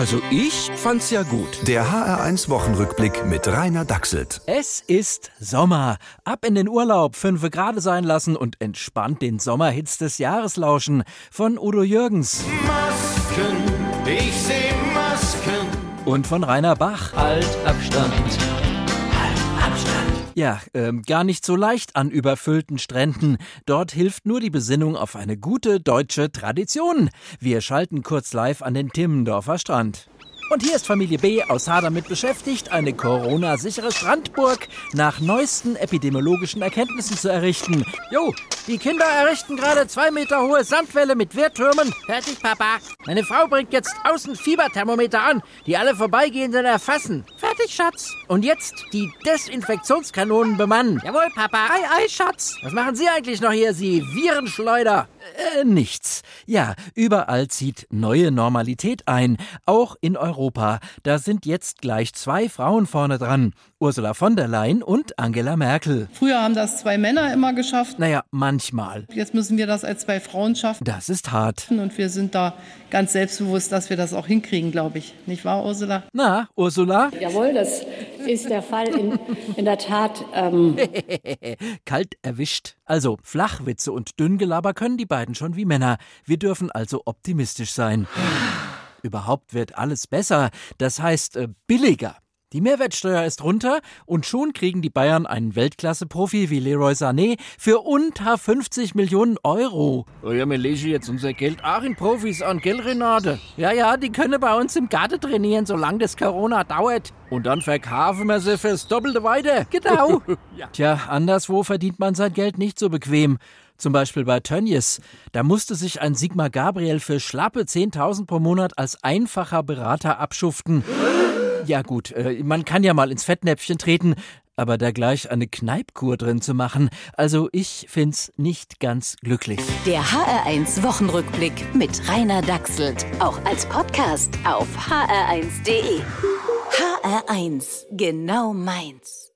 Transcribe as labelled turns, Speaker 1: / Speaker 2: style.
Speaker 1: Also ich fand's ja gut.
Speaker 2: Der HR1 Wochenrückblick mit Rainer Dachselt.
Speaker 3: Es ist Sommer. Ab in den Urlaub, fünfe Grade sein lassen und entspannt den Sommerhits des Jahres lauschen. Von Udo Jürgens.
Speaker 4: Masken, ich seh Masken.
Speaker 3: Und von Rainer Bach.
Speaker 5: Halt Abstand.
Speaker 3: Ja, ähm, gar nicht so leicht an überfüllten Stränden. Dort hilft nur die Besinnung auf eine gute deutsche Tradition. Wir schalten kurz live an den Timmendorfer Strand. Und hier ist Familie B aus Haar damit beschäftigt, eine Corona-sichere Strandburg nach neuesten epidemiologischen Erkenntnissen zu errichten. Jo, die Kinder errichten gerade zwei Meter hohe Sandwälle mit Wehrtürmen. Fertig, Papa. Meine Frau bringt jetzt außen Fieberthermometer an, die alle Vorbeigehenden erfassen. Fertig, Schatz. Und jetzt die Desinfektionskanonen bemannen. Jawohl, Papa. Ei, ei, Schatz. Was machen Sie eigentlich noch hier, Sie Virenschleuder? Äh, nichts. Ja, überall zieht neue Normalität ein, auch in Europa. Da sind jetzt gleich zwei Frauen vorne dran. Ursula von der Leyen und Angela Merkel.
Speaker 6: Früher haben das zwei Männer immer geschafft.
Speaker 3: Naja, manchmal.
Speaker 6: Jetzt müssen wir das als zwei Frauen schaffen.
Speaker 3: Das ist hart.
Speaker 6: Und wir sind da ganz selbstbewusst, dass wir das auch hinkriegen, glaube ich. Nicht wahr, Ursula?
Speaker 3: Na, Ursula?
Speaker 7: Jawohl, das ist der Fall in, in der Tat. Ähm
Speaker 3: Kalt erwischt. Also, Flachwitze und Dünngelaber können die beiden schon wie Männer. Wir dürfen also optimistisch sein. Überhaupt wird alles besser. Das heißt, äh, billiger. Die Mehrwertsteuer ist runter und schon kriegen die Bayern einen Weltklasse-Profi wie Leroy Sané für unter 50 Millionen Euro. Oh ja, wir legen jetzt unser Geld auch in Profis an, gell, Renate? Ja, ja, die können bei uns im Garten trainieren, solange das Corona dauert. Und dann verkaufen wir sie fürs Doppelte weiter. Genau. Tja, anderswo verdient man sein Geld nicht so bequem. Zum Beispiel bei Tönnies. Da musste sich ein Sigmar Gabriel für schlappe 10.000 pro Monat als einfacher Berater abschuften. Ja gut, äh, man kann ja mal ins Fettnäpfchen treten, aber da gleich eine Kneipkur drin zu machen, also ich find's nicht ganz glücklich.
Speaker 8: Der HR1 Wochenrückblick mit Rainer Dachselt. Auch als Podcast auf hr1.de. HR1, genau meins.